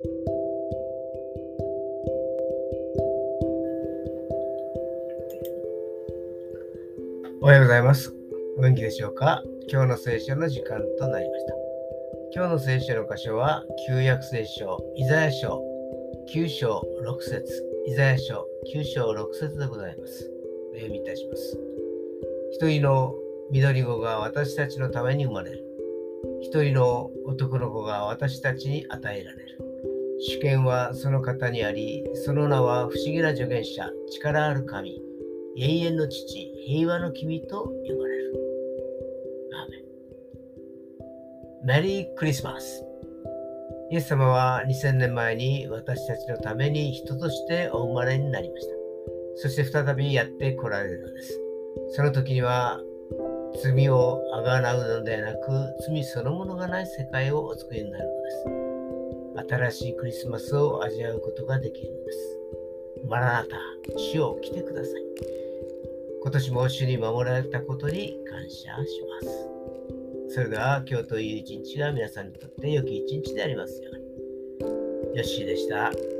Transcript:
おはようございます。お元気でしょうか？今日の聖書の時間となりました。今日の聖書の箇所は、旧約聖書、イザヤ書9章6節イザヤ書9章6節でございます。お読みいたします。一人の緑子が私たちのために生まれる。一人の男の子が私たちに与えられる。主権はその方にあり、その名は不思議な助言者、力ある神、永遠の父、平和の君と呼ばれる。メン。メリークリスマス。イエス様は2000年前に私たちのために人としてお生まれになりました。そして再びやって来られるのです。その時には罪をあがなうのではなく、罪そのものがない世界をお作りになるのです。新しいクリスマスを味わうことができるのです。マラナタ、主を来てください。今年も主に守られたことに感謝します。それでは今日という一日が皆さんにとって良き一日でありますように。ヨッシーでした。